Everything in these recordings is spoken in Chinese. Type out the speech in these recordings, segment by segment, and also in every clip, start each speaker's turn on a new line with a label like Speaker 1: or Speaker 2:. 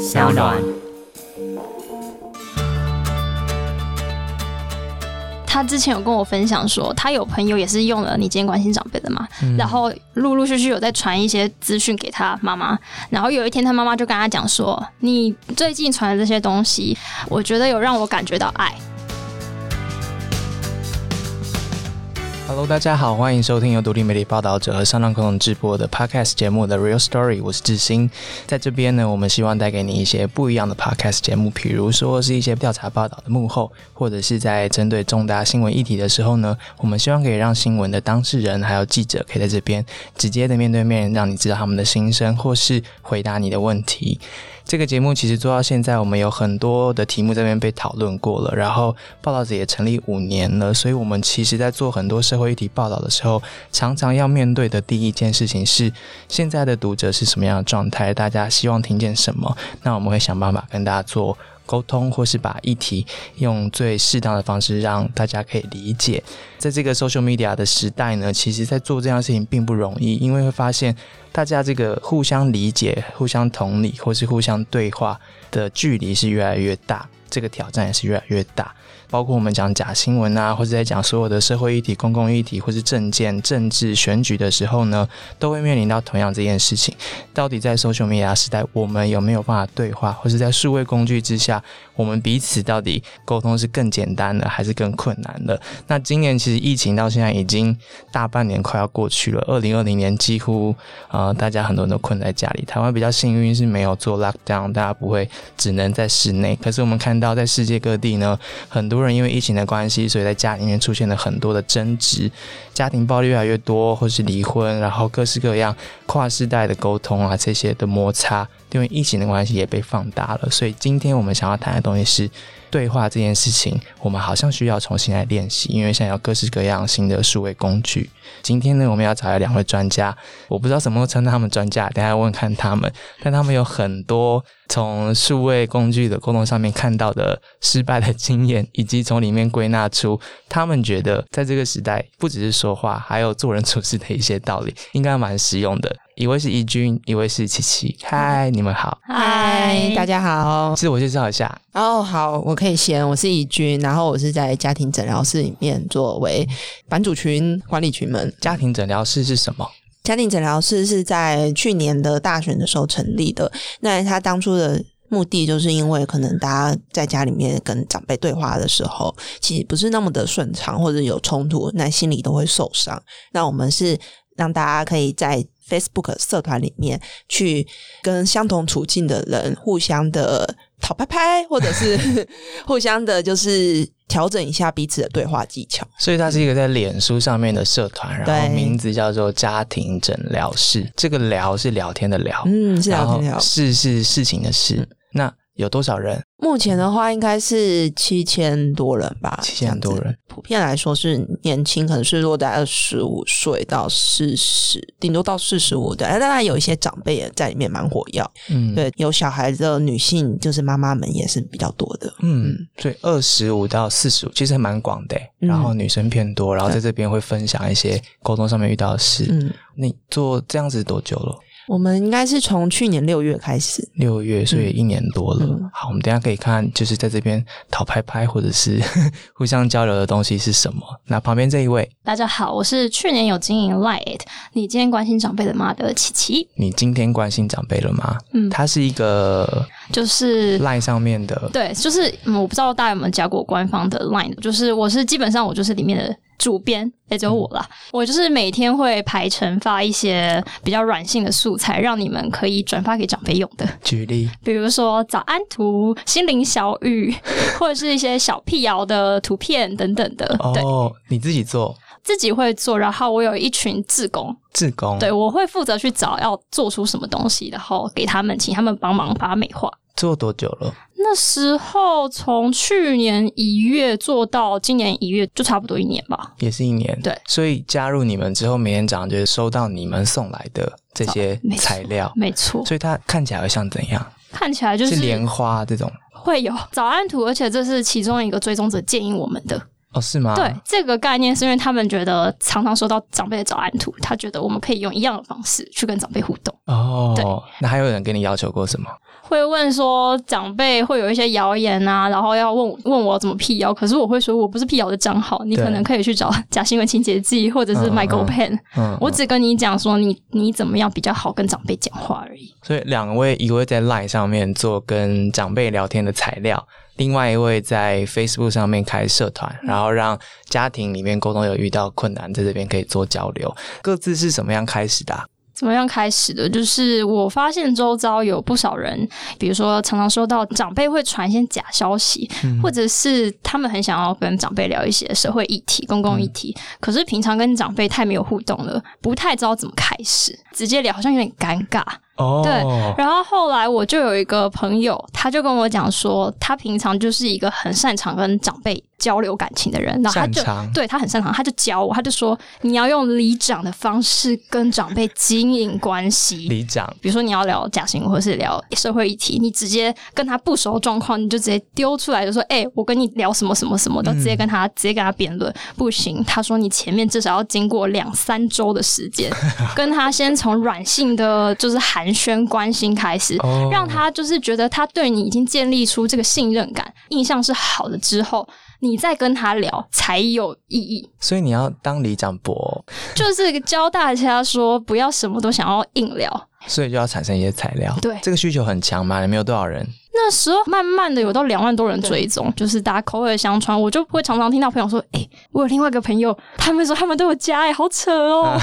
Speaker 1: 小暖。
Speaker 2: 他之前有跟我分享说，他有朋友也是用了你今天关心长辈的嘛，然后陆陆续续有在传一些资讯给他妈妈，然后有一天他妈妈就跟他讲说，你最近传的这些东西，我觉得有让我感觉到爱。
Speaker 3: Hello，大家好，欢迎收听由独立媒体报道者和上浪共同直播的 Podcast 节目《的 Real Story》，我是志兴。在这边呢，我们希望带给你一些不一样的 Podcast 节目，比如说是一些调查报道的幕后，或者是在针对重大新闻议题的时候呢，我们希望可以让新闻的当事人还有记者可以在这边直接的面对面，让你知道他们的心声，或是回答你的问题。这个节目其实做到现在，我们有很多的题目这边被讨论过了，然后报道者也成立五年了，所以我们其实在做很多社会议题报道的时候，常常要面对的第一件事情是现在的读者是什么样的状态，大家希望听见什么，那我们会想办法跟大家做。沟通，或是把议题用最适当的方式让大家可以理解。在这个 social media 的时代呢，其实在做这样事情并不容易，因为会发现大家这个互相理解、互相同理，或是互相对话的距离是越来越大，这个挑战也是越来越大。包括我们讲假新闻啊，或者在讲所有的社会议题、公共议题，或是政见、政治、选举的时候呢，都会面临到同样这件事情。到底在 social media 时代，我们有没有办法对话，或是在数位工具之下，我们彼此到底沟通是更简单的，还是更困难的？那今年其实疫情到现在已经大半年快要过去了，二零二零年几乎呃大家很多人都困在家里。台湾比较幸运是没有做 lockdown，大家不会只能在室内。可是我们看到在世界各地呢，很多人因为疫情的关系，所以在家里面出现了很多的争执，家庭暴力越来越多，或是离婚，然后各式各样跨世代的沟通啊，这些的摩擦，因为疫情的关系也被放大了。所以今天我们想要谈的东西是对话这件事情，我们好像需要重新来练习，因为现在有各式各样新的数位工具。今天呢，我们要找来两位专家，我不知道什么时候称他们专家，等下问看他们，但他们有很多从数位工具的沟通上面看到的失败的经验，以及从里面归纳出他们觉得在这个时代，不只是说话，还有做人处事的一些道理，应该蛮实用的。一位是怡君，一位是七七。嗨，你们好，
Speaker 4: 嗨，大家好。
Speaker 3: 自我介绍一下。
Speaker 4: 哦，好，我可以先，我是怡君，然后我是在家庭诊疗室里面作为版主群管理群们。
Speaker 3: 家庭诊疗室是什么？
Speaker 4: 家庭诊疗室是在去年的大选的时候成立的。那他当初的目的，就是因为可能大家在家里面跟长辈对话的时候，其实不是那么的顺畅，或者有冲突，那心里都会受伤。那我们是让大家可以在 Facebook 社团里面去跟相同处境的人互相的讨拍拍，或者是 互相的，就是调整一下彼此的对话技巧。
Speaker 3: 所以它是一个在脸书上面的社团，然后名字叫做家庭诊疗室。这个“聊”是聊天的“聊”，
Speaker 4: 嗯，是聊天聊。
Speaker 3: 事是事情的“事”。那有多少人？
Speaker 4: 目前的话，应该是七千多人吧。
Speaker 3: 七千多人，
Speaker 4: 普遍来说是年轻，可能是落在二十五岁到四十，顶多到四十五的。当然有一些长辈也在里面蛮火药。嗯，对，有小孩的女性，就是妈妈们也是比较多的。
Speaker 3: 嗯，所以二十五到四十五其实蛮广的。然后女生偏多，然后在这边会分享一些沟通上面遇到的事。嗯，你做这样子多久了？
Speaker 4: 我们应该是从去年六月开始，
Speaker 3: 六月，所以一年多了。嗯、好，我们等下可以看，就是在这边讨拍拍或者是 互相交流的东西是什么。那旁边这一位，
Speaker 2: 大家好，我是去年有经营 Line，你今天关心长辈了吗的琪琪。
Speaker 3: 你今天关心长辈了吗？嗯，它是一个
Speaker 2: 就是
Speaker 3: Line 上面的，
Speaker 2: 对，就是、嗯、我不知道大家有没有加过官方的 Line，就是我是基本上我就是里面的。主编也只有我啦，我就是每天会排程发一些比较软性的素材，让你们可以转发给长辈用的。
Speaker 3: 举例，
Speaker 2: 比如说早安图、心灵小语，或者是一些小辟谣的图片等等的。
Speaker 3: 哦，你自己做，
Speaker 2: 自己会做，然后我有一群志工，
Speaker 3: 志工，
Speaker 2: 对我会负责去找要做出什么东西，然后给他们，请他们帮忙把它美化。
Speaker 3: 做多久了？
Speaker 2: 那时候从去年一月做到今年一月，就差不多一年吧。
Speaker 3: 也是一年，
Speaker 2: 对。
Speaker 3: 所以加入你们之后，每天早上就是收到你们送来的这些材料，
Speaker 2: 没错。
Speaker 3: 所以它看起来会像怎样？
Speaker 2: 看起来就是
Speaker 3: 莲花这种，
Speaker 2: 会有早安图，而且这是其中一个追踪者建议我们的。
Speaker 3: 哦，是吗？
Speaker 2: 对，这个概念是因为他们觉得常常收到长辈的早安图，他觉得我们可以用一样的方式去跟长辈互动。
Speaker 3: 哦，对。那还有人跟你要求过什么？
Speaker 2: 会问说长辈会有一些谣言啊，然后要问问我怎么辟谣，可是我会说我不是辟谣的账号，你可能可以去找假新闻清洁剂或者是
Speaker 3: 嗯
Speaker 2: Michael
Speaker 3: 嗯
Speaker 2: Pen，、
Speaker 3: 嗯，
Speaker 2: 我只跟你讲说你你怎么样比较好跟长辈讲话而已。
Speaker 3: 所以两位，一位在 Line 上面做跟长辈聊天的材料，另外一位在 Facebook 上面开社团，然后让家庭里面沟通有遇到困难，在这边可以做交流。各自是什么样开始的啊、
Speaker 2: 怎么样开始的？就是我发现周遭有不少人，比如说常常收到长辈会传一些假消息，或者是他们很想要跟长辈聊一些社会议题、公共议题，可是平常跟长辈太没有互动了，不太知道怎么开始，直接聊好像有点尴尬。对然后后来我就有一个朋友，他就跟我讲说，他平常就是一个很擅长跟长辈交流感情的人，然后他就对他很擅长，他就教我，他就说你要用里长的方式跟长辈经营关系。
Speaker 3: 里长
Speaker 2: 比如说你要聊假新闻或是聊社会议题，你直接跟他不熟的状况，你就直接丢出来，就说：“哎、我跟你聊什么什么什么的，直接跟他直接跟他辩论。”不行，他说你前面至少要经过两三周的时间，跟他先从软性的就是寒暄关心开始，
Speaker 3: 哦
Speaker 2: 让他就是觉得他对你已经建立出这个信任感，印象是好的之后。你在跟他聊才有意义，
Speaker 3: 所以你要当里长博，
Speaker 2: 就是教大家说不要什么都想要硬聊，
Speaker 3: 所以就要产生一些材料。
Speaker 2: 对
Speaker 3: 这个需求很强嘛？你们有多少人？
Speaker 2: 那时候慢慢的有到两万多人追踪，就是大家口耳相传，我就会常常听到朋友说：“哎、我有另外一个朋友，他们说他们都有加、哎，好扯哦。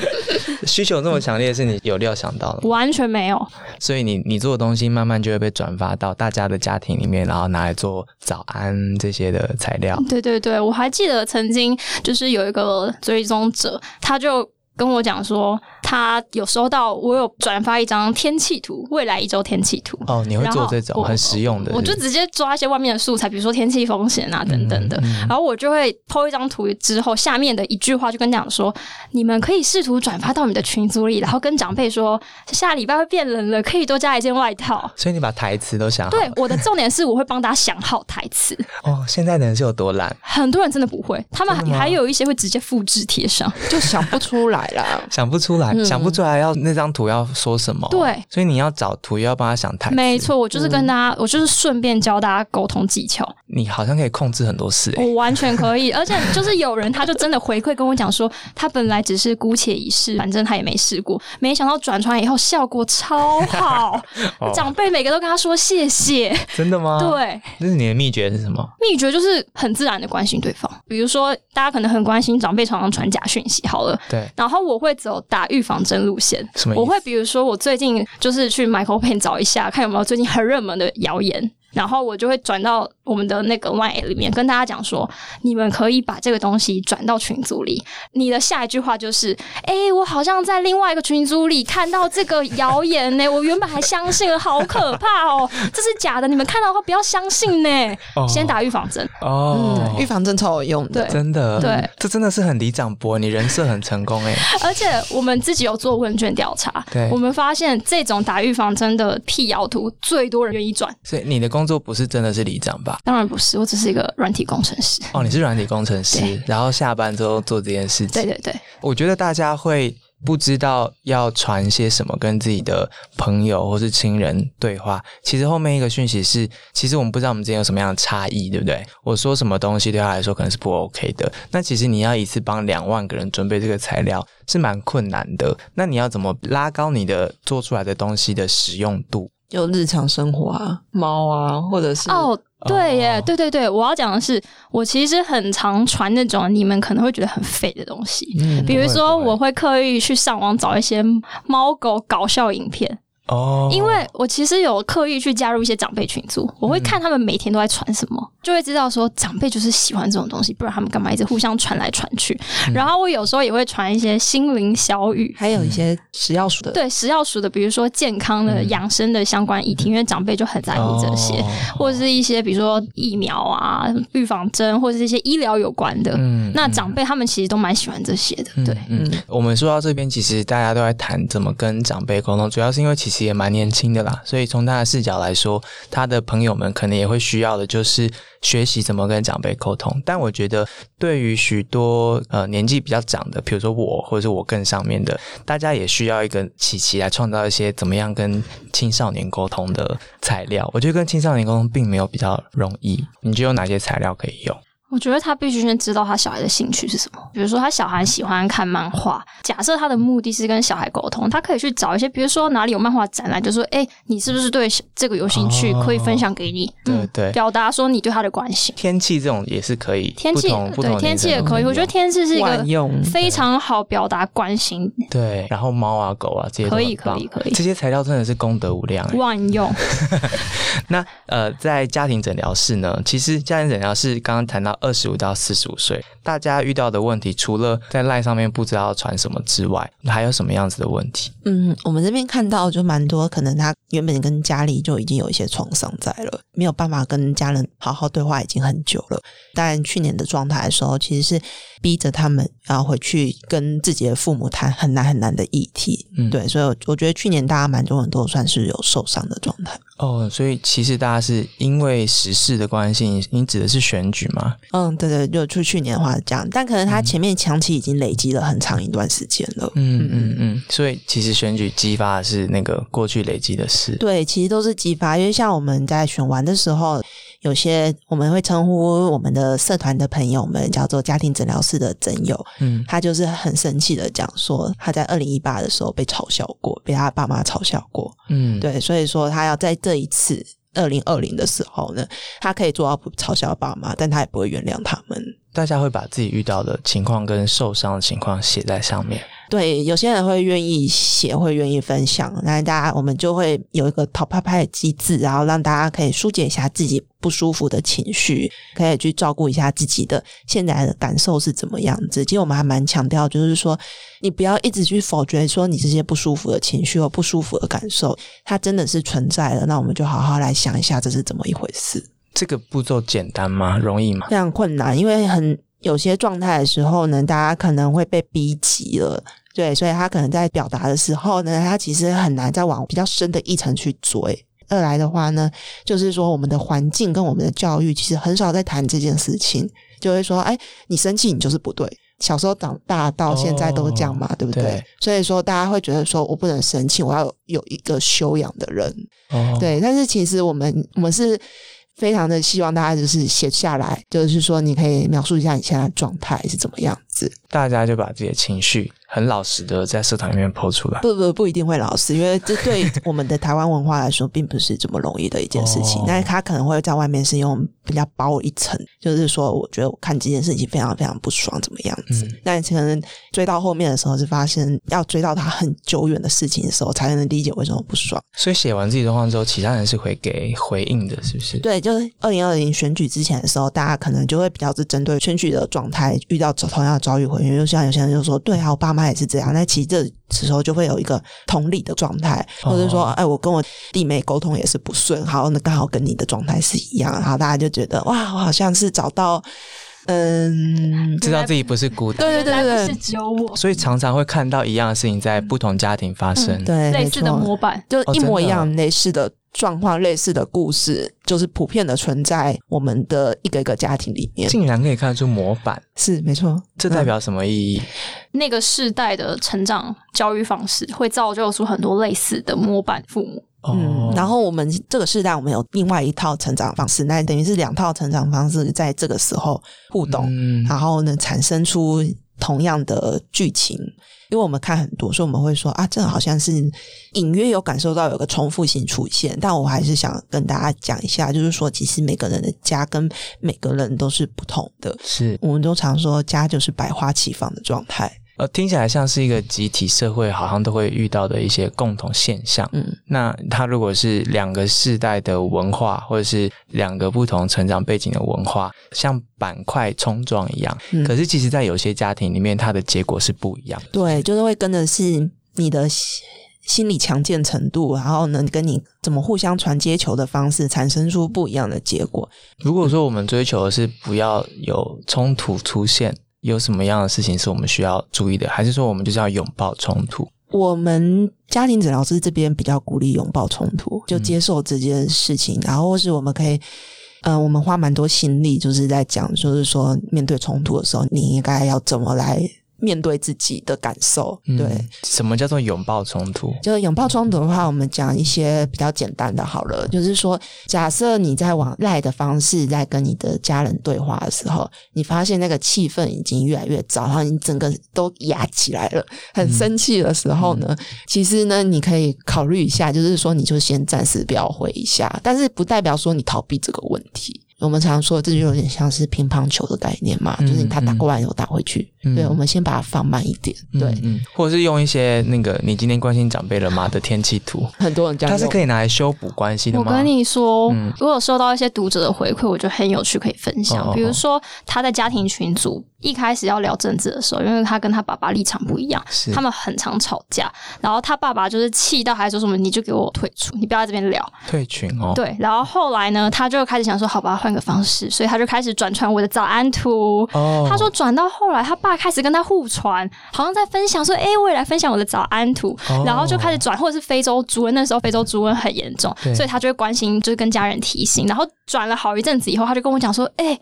Speaker 3: 需求这么强烈，是你有料想到的，
Speaker 2: 完全没有。
Speaker 3: 所以你你做的东西慢慢就会被转发到大家的家庭里面，然后拿来做早安这些的材料。
Speaker 2: 对对对，我还记得曾经就是有一个追踪者，他就。跟我讲说，他有收到我有转发一张天气图，未来一周天气图。
Speaker 3: 哦，你会做这种很实用的，
Speaker 2: 我就直接抓一些外面的素材，比如说天气风险啊等等的，
Speaker 3: 嗯
Speaker 2: 然后我就会 po 一张图之后，下面的一句话就跟讲说，你们可以试图转发到你的群组里，然后跟长辈说，下礼拜会变冷了，可以多加一件外套。
Speaker 3: 所以你把台词都想好。，
Speaker 2: 对我的重点是我会帮大家想好台词，
Speaker 3: 哦，现在的人是有多懒，
Speaker 2: 很多人真的不会，他们还有一些会直接复制贴上。
Speaker 4: 就想不出来啦。
Speaker 3: 想不出来，想不出来要那张图要说什么。
Speaker 2: 对，
Speaker 3: 所以你要找图，要帮他想台词。
Speaker 2: 没，错，我就是跟大家，我就是顺便教大家沟通技巧。
Speaker 3: 你好像可以控制很多事、欸。
Speaker 2: 我完全可以，而且就是有人他就真的回馈跟我讲说，他本来只是姑且一试，反正他也没试过，没想到转传以后效果超好，
Speaker 3: 哦
Speaker 2: 长辈每个都跟他说谢谢。
Speaker 3: 真的吗？，
Speaker 2: 对，
Speaker 3: 这是你的秘诀是什么？
Speaker 2: 秘诀就是很自然的关心对方，比如说大家可能很关心长辈常常传假讯息，好了。
Speaker 3: 对，
Speaker 2: 然后我会走打预防针路线，我会比如说我最近就是去 Michael Pen 找一下，看有没有最近很热门的谣言，然后我就会转到我们的那个 Line 里面跟大家讲说，你们可以把这个东西转到群组里。你的下一句话就是，哎、我好像在另外一个群组里看到这个谣言呢，我原本还相信了，好可怕哦，这是假的，你们看到的话不要相信呢。
Speaker 3: 哦
Speaker 2: 先打预防针，
Speaker 3: 哦，
Speaker 4: 嗯，预防针超有用的。
Speaker 2: 对
Speaker 3: 真的，
Speaker 2: 对，
Speaker 3: 这真的是很李长博，你人设很成功哎。
Speaker 2: 而且我们自己有做问卷调查
Speaker 3: 对，
Speaker 2: 我们发现这种打预防针的辟谣图最多人愿意转。
Speaker 3: 所以你的工作不是真的是里长吧？
Speaker 2: 当然不是，我只是一个软体工程师。
Speaker 3: 哦，你是软体工程师，然后下班之后做这件事情。
Speaker 2: 对对对，
Speaker 3: 我觉得大家会不知道要传些什么跟自己的朋友或是亲人对话。其实后面一个讯息是，其实我们不知道我们之间有什么样的差异，对不对？我说什么东西对他来说可能是不 OK 的，那其实你要一次帮两万个人准备这个材料是蛮困难的。那你要怎么拉高你的做出来的东西的使用度？
Speaker 4: 就日常生活啊，猫啊，或者是
Speaker 2: 哦，对耶，
Speaker 3: 哦
Speaker 2: 对对对，我要讲的是，我其实很常传那种你们可能会觉得很废的东西，
Speaker 3: 嗯
Speaker 2: 比如说我会刻意去上网找一些猫狗搞笑影片，
Speaker 3: 哦，
Speaker 2: 因为我其实有刻意去加入一些长辈群组，我会看他们每天都在传什么，就会知道说长辈就是喜欢这种东西，不然他们干嘛一直互相传来传去。然后我有时候也会传一些心灵小语。
Speaker 4: 还有一些食药署的，
Speaker 2: 对食药署的，比如说健康的、养生的相关议题，因为长辈就很在乎这些，
Speaker 3: 哦
Speaker 2: 或者是一些比如说疫苗啊、预防针，或者是一些医疗有关的。
Speaker 3: 嗯
Speaker 2: 那长辈他们其实都蛮喜欢这些的，对。
Speaker 3: 嗯，我们说到这边，其实大家都在谈怎么跟长辈沟通，主要是因为其实也蛮年轻的啦，所以从他的视角来说，他的朋友们可能也会需要的就是学习怎么跟长辈沟通。但我觉得，对于许多呃年纪比较长的，比如说我，或者是我更上面的，大家也需要一个琪琪来创造一些怎么样跟青少年沟通的材料。我觉得跟青少年沟通并没有比较容易。你觉得有哪些材料可以用？
Speaker 2: 我觉得他必须先知道他小孩的兴趣是什么。比如说，他小孩喜欢看漫画，假设他的目的是跟小孩沟通，他可以去找一些，比如说哪里有漫画展览，就说：“哎，你是不是对这个有兴趣？可以分享给你。”
Speaker 3: 对对，
Speaker 2: 表达说你对他的关心。
Speaker 3: 天气这种也是可以，
Speaker 2: 天气对天气也可以。我觉得天气是一个非常好表达关心。
Speaker 3: 对，然后猫啊狗啊这些
Speaker 2: 可以可以可以，
Speaker 3: 这些材料真的是功德无量，
Speaker 2: 万用。
Speaker 3: 那呃，在家庭诊疗室呢，其实家庭诊疗室刚刚谈到二十五到四十。五岁，大家遇到的问题，除了在赖上面不知道传什么之外，还有什么样子的问题？
Speaker 4: 嗯，我们这边看到就蛮多，可能他原本跟家里就已经有一些创伤在了，没有办法跟家人好好对话，已经很久了。但去年的状态的时候，其实是逼着他们要回去跟自己的父母谈很难很难的议题。嗯，对，所以我觉得去年大家蛮多人都算是有受伤的状态。
Speaker 3: 哦，所以其实大家是因为时事的关系，你指的是选举吗？
Speaker 4: 嗯，对对，就就去年的话是这样，但可能他前面长期已经累积了很长一段时间了。
Speaker 3: 嗯嗯嗯，所以其实选举激发的是那个过去累积的事。
Speaker 4: 对，其实都是激发，因为像我们在选完的时候。有些我们会称呼我们的社团的朋友们叫做家庭诊疗室的诊友，嗯，他就是很生气的讲说，他在二零一八的时候被嘲笑过，被他爸妈嘲笑过，嗯，对，所以说他要在这一次二零二零的时候呢，他可以做到不嘲笑爸妈，但他也不会原谅他们。
Speaker 3: 大家会把自己遇到的情况跟受伤的情况写在上面。
Speaker 4: 对，有些人会愿意写，会愿意分享，那大家我们就会有一个淘拍拍的机制，然后让大家可以疏解一下自己不舒服的情绪，可以去照顾一下自己的现在的感受是怎么样子。其实我们还蛮强调，就是说你不要一直去否决说你这些不舒服的情绪或不舒服的感受，它真的是存在的。那我们就好好来想一下，这是怎么一回事。
Speaker 3: 这个步骤简单吗？容易吗？
Speaker 4: 非常困难，因为很有些状态的时候呢，大家可能会被逼急了。对，所以他可能在表达的时候呢，他其实很难再往比较深的一层去追。二来的话呢，就是说我们的环境跟我们的教育其实很少在谈这件事情，就会说，哎，你生气你就是不对。小时候长大到现在都是这样嘛，对不对？所以说大家会觉得说我不能生气，我要有一个修养的人。对，但是其实我们我们是。非常的希望大家就是写下来，就是说你可以描述一下你现在状态是怎么样子。
Speaker 3: 大家就把自己的情绪很老实的在社团里面抛出来。
Speaker 4: 不不不一定会老实，因为这对我们的台湾文化来说，并不是这么容易的一件事情。但是他可能会在外面是用比较薄一层，就是说，我觉得我看这件事情非常非常不爽，怎么样子？那可能追到后面的时候，是发现要追到他很久远的事情的时候，才能理解为什么不爽。
Speaker 3: 所以写完自己的话之后，其他人是会给回应的，是不是？
Speaker 4: 对。就是二零二零选举之前的时候，大家可能就会比较是针对选举的状态，遇到同样的遭遇回应，就像有些人就说：“对啊，我爸妈也是这样。”那其实这时候就会有一个同理的状态，或者说：“哎，我跟我弟妹沟通也是不顺，好，那刚好跟你的状态是一样。”然后大家就觉得：“哇，我好像是找到，嗯，
Speaker 3: 知道自己不是孤单，
Speaker 4: 对对对对，
Speaker 2: 是只有我。”
Speaker 3: 所以常常会看到一样的事情在不同家庭发生，
Speaker 4: 对，
Speaker 2: 类似的模板，
Speaker 4: 就一模一样类似的。状况类似的故事，就是普遍的存在我们的一个一个家庭里面，
Speaker 3: 竟然可以看得出模板，
Speaker 4: 是没错。
Speaker 3: 这代表什么意义？
Speaker 2: 那个世代的成长教育方式会造就出很多类似的模板父母。
Speaker 4: 嗯，然后我们这个时代，我们有另外一套成长方式，那等于是两套成长方式在这个时候互动，然后呢，产生出同样的剧情。因为我们看很多，所以我们会说啊，这好像是隐约有感受到有个重复性出现。但我还是想跟大家讲一下，就是说，其实每个人的家跟每个人都是不同的。
Speaker 3: 是，
Speaker 4: 我们都常说家就是百花齐放的状态。
Speaker 3: 呃，听起来像是一个集体社会，好像都会遇到的一些共同现象。嗯，那它如果是两个世代的文化，或者是两个不同成长背景的文化，像板块冲撞一样，嗯可是其实，在有些家庭里面，它的结果是不一样的。
Speaker 4: 对，就是会跟的是你的心理强健程度，然后能，跟你怎么互相传接球的方式，产生出不一样的结果。
Speaker 3: 如果说我们追求的是不要有冲突出现。有什么样的事情是我们需要注意的？还是说我们就是要拥抱冲突？
Speaker 4: 我们家庭诊疗师这边比较鼓励拥抱冲突，就接受这件事情，然后或是我们可以呃，我们花蛮多心力，就是在讲，就是说面对冲突的时候，你应该要怎么来。面对自己的感受，对，
Speaker 3: 什么叫做拥抱冲突？
Speaker 4: 就是拥抱冲突的话，我们讲一些比较简单的，好了，就是说，假设你在往赖的方式在跟你的家人对话的时候，你发现那个气氛已经越来越糟，然后你整个都压起来了，很生气的时候呢，其实呢，你可以考虑一下，就是说，你就先暂时不要回一下，但是不代表说你逃避这个问题。我们常说，这就有点像是乒乓球的概念嘛，就是他打过来又打回去。对，我们先把它放慢一点。对，
Speaker 3: 或者是用一些那个你今天关心长辈了吗的天气图，
Speaker 4: 很多人这样。
Speaker 3: 它是可以拿来修补关系的
Speaker 2: 吗？我跟你说，如果收到一些读者的回馈，我觉得很有趣，可以分享。比如说他在家庭群组。一开始要聊政治的时候，因为他跟他爸爸立场不一样，他们很常吵架。然后他爸爸就是气到还说什么：“你就给我退出，你不要在这边聊。”
Speaker 3: 退群哦。
Speaker 2: 对，然后后来呢，他就开始想说：“好吧，换个方式。”所以他就开始转传我的早安图。哦。他说转到后来，他爸开始跟他互传，好像在分享说：“哎，我也来分享我的早安图。”然后就开始转，或者是非洲猪瘟那时候非洲猪瘟很严重，所以他就会关心，就是跟家人提醒。然后转了好一阵子以后，他就跟我讲说：“哎。”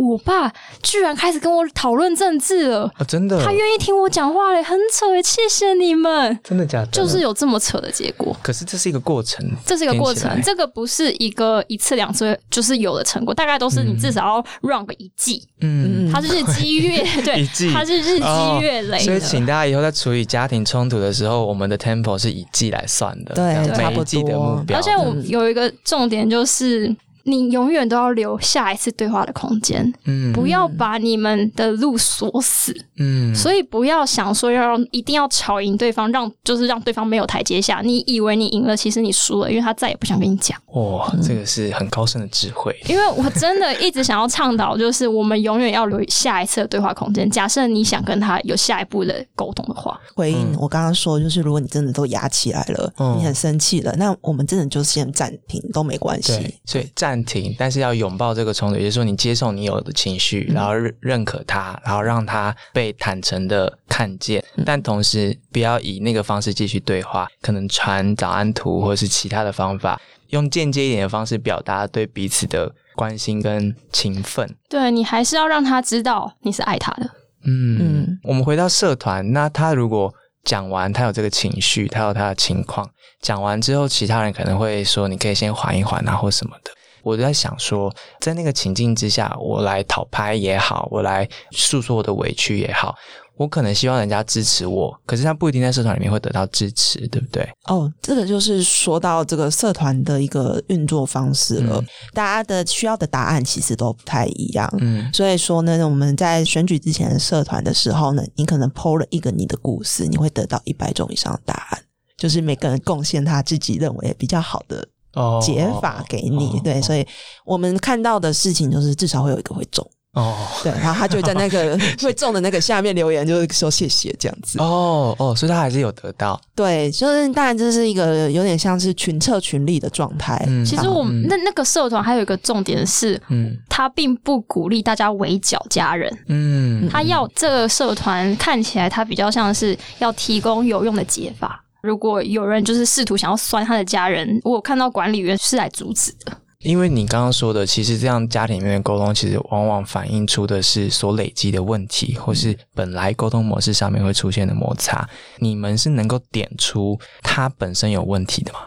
Speaker 2: 我爸居然开始跟我讨论政治了
Speaker 3: 啊！真的，
Speaker 2: 他愿意听我讲话嘞，很扯哎！谢谢你们，
Speaker 3: 真的假的？
Speaker 2: 就是有这么扯的结果。
Speaker 3: 可是这是一个过程，
Speaker 2: 这是一个过程，这个不是一个一次两次就是有的成果，大概都是你至少要 run 个一季。嗯，它是日积月 对，它是日积月累。
Speaker 3: 所以，请大家以后在处理家庭冲突的时候，我们的 tempo 是以季来算的，
Speaker 4: 对，
Speaker 3: 每一季的目标。
Speaker 2: 而且，我有一个重点就是。你永远都要留下一次对话的空间，嗯，不要把你们的路锁死，嗯，所以不要想说要一定要吵赢对方，让就是让对方没有台阶下。你以为你赢了，其实你输了，因为他再也不想跟你讲。
Speaker 3: 哇，这个是很高深的智慧。
Speaker 2: 因为我真的一直想要倡导，就是我们永远要留下一次的对话空间。假设你想跟他有下一步的沟通的话，
Speaker 4: 回应我刚刚说，就是如果你真的都压起来了，你很生气了，那我们真的就先暂停都没关系。
Speaker 3: 所以暂。暂停，但是要拥抱这个冲突，也就是说，你接受你有的情绪，然后认认可它，然后让它被坦诚的看见，但同时不要以那个方式继续对话，可能传早安图或者是其他的方法，用间接一点的方式表达对彼此的关心跟情分。
Speaker 2: 对你还是要让他知道你是爱他的。
Speaker 3: 嗯，我们回到社团，那他如果。讲完，他有这个情绪，他有他的情况。讲完之后，其他人可能会说：“你可以先缓一缓啊，或什么的。”我就在想说，在那个情境之下，我来讨拍也好，我来诉说我的委屈也好。我可能希望人家支持我，可是他不一定在社团里面会得到支持，对不对？
Speaker 4: 哦，这个就是说到这个社团的一个运作方式了。大家的需要的答案其实都不太一样，嗯，所以说呢，我们在选举之前的社团的时候呢，你可能剖了一个你的故事，你会得到一百种以上的答案，就是每个人贡献他自己认为比较好的解法给你。对，所以我们看到的事情就是至少会有一个会中。哦，对，然后他就在那个 会中的那个下面留言，就是说谢谢这样子。
Speaker 3: 哦哦，所以他还是有得到。
Speaker 4: 对，就是当然这是一个有点像是群策群力的状态。
Speaker 2: 其实我们那那个社团还有一个重点是，嗯，他并不鼓励大家围剿家人。嗯，他要这个社团看起来他比较像是要提供有用的解法。如果有人就是试图想要酸他的家人，我有看到管理员是来阻止的。
Speaker 3: 因为你刚刚说的，其实这样家庭里面的沟通，其实往往反映出的是所累积的问题，或是本来沟通模式上面会出现的摩擦。你们是能够点出他本身有问题的吗？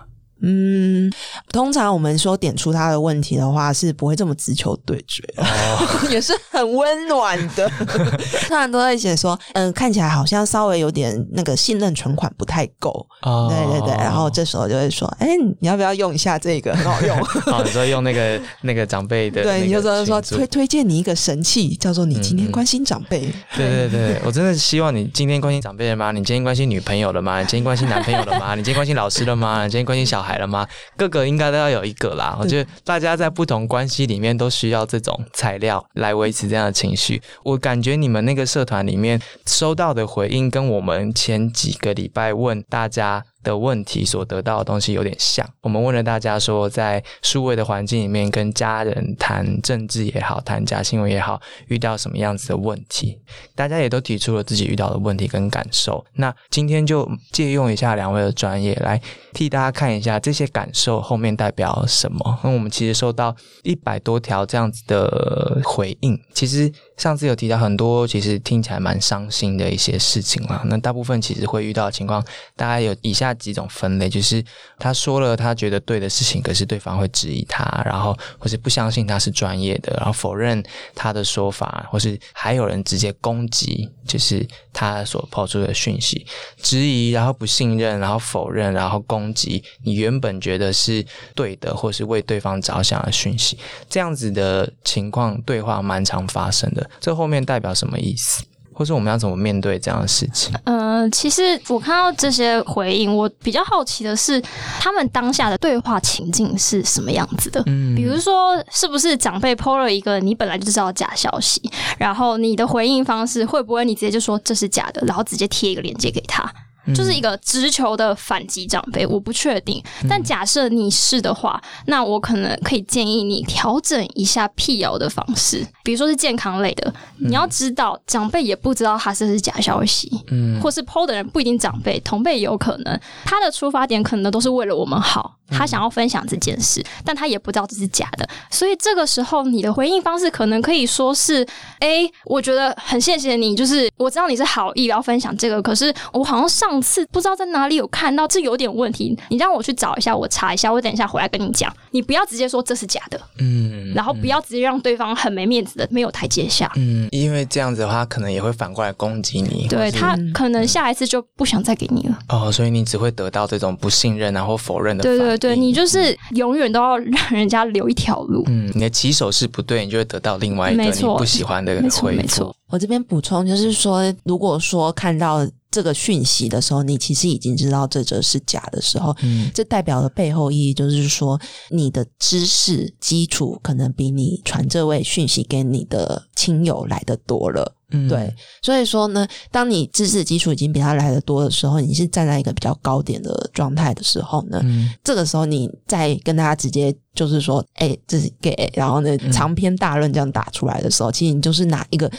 Speaker 4: 嗯，通常我们说点出他的问题的话，是不会这么直球对决，也是很温暖的。通常都会写说，嗯，看起来好像稍微有点那个信任存款不太够。对对对，然后这时候就会说，哎，你要不要用一下这个，很好用。
Speaker 3: 好，你说用那个那个长辈的，
Speaker 4: 对，你就说说推推荐你一个神器，叫做你今天关心长辈。
Speaker 3: 对对对，我真的希望你今天关心长辈了吗？你今天关心女朋友了吗？你今天关心男朋友了吗？你今天关心老师了吗？你今天关心小孩？了吗？各个应该都要有一个啦。我觉得大家在不同关系里面都需要这种材料来维持这样的情绪。我感觉你们那个社团里面收到的回应，跟我们前几个礼拜问大家的问题所得到的东西有点像。我们问了大家说，在数位的环境里面，跟家人谈政治也好，谈假新闻也好，遇到什么样子的问题，大家也都提出了自己遇到的问题跟感受。那今天就借用一下两位的专业，来替大家看一下这些感受后面代表什么。那我们其实收到一百多条这样子的回应，其实。上次有提到很多，其实听起来蛮伤心的一些事情了。那大部分其实会遇到的情况，大概有以下几种分类：就是他说了他觉得对的事情，可是对方会质疑他，然后或是不相信他是专业的，然后否认他的说法，或是还有人直接攻击，就是他所抛出的讯息，质疑，然后不信任，然后否认，然后攻击你原本觉得是对的，或是为对方着想的讯息，这样子的情况对话蛮常发生的。这后面代表什么意思，或是我们要怎么面对这样的事情？
Speaker 2: 呃，其实我看到这些回应，我比较好奇的是，他们当下的对话情境是什么样子的？嗯，比如说，是不是长辈 PO 了一个你本来就知道假消息，然后你的回应方式会不会你直接就说这是假的，然后直接贴一个链接给他？就是一个直球的反击长辈，我不确定。但假设你是的话，那我可能可以建议你调整一下辟谣的方式，比如说是健康类的。你要知道，长辈也不知道他这是假消息，嗯，或是 PO 的人不一定长辈，同辈也有可能。他的出发点可能都是为了我们好，他想要分享这件事，但他也不知道这是假的。所以这个时候，你的回应方式可能可以说是：哎，我觉得很谢谢你，就是我知道你是好意要分享这个，可是我好像上。上次不知道在哪里有看到，这有点问题。你让我去找一下，我查一下，我等一下回来跟你讲。你不要直接说这是假的，嗯，然后不要直接让对方很没面子的没有台阶下，
Speaker 3: 嗯，因为这样子的话，可能也会反过来攻击你。
Speaker 2: 对他可能下一次就不想再给你了。
Speaker 3: 哦，所以你只会得到这种不信任然后否认的。
Speaker 2: 对对对，你就是永远都要让人家留一条路。
Speaker 3: 嗯，你的起手是不对，你就会得到另外一个你不喜欢的回复。
Speaker 4: 我这边补充就是说，如果说看到。这个讯息的时候，你其实已经知道这则是假的时候，嗯，这代表的背后意义就是说，你的知识基础可能比你传这位讯息给你的亲友来的多了，嗯，对，所以说呢，当你知识基础已经比他来的多的时候，你是站在一个比较高点的状态的时候呢，这个时候你再跟大家直接就是说，哎，这是 gay，然后呢，长篇大论这样打出来的时候，其实你就是拿一个。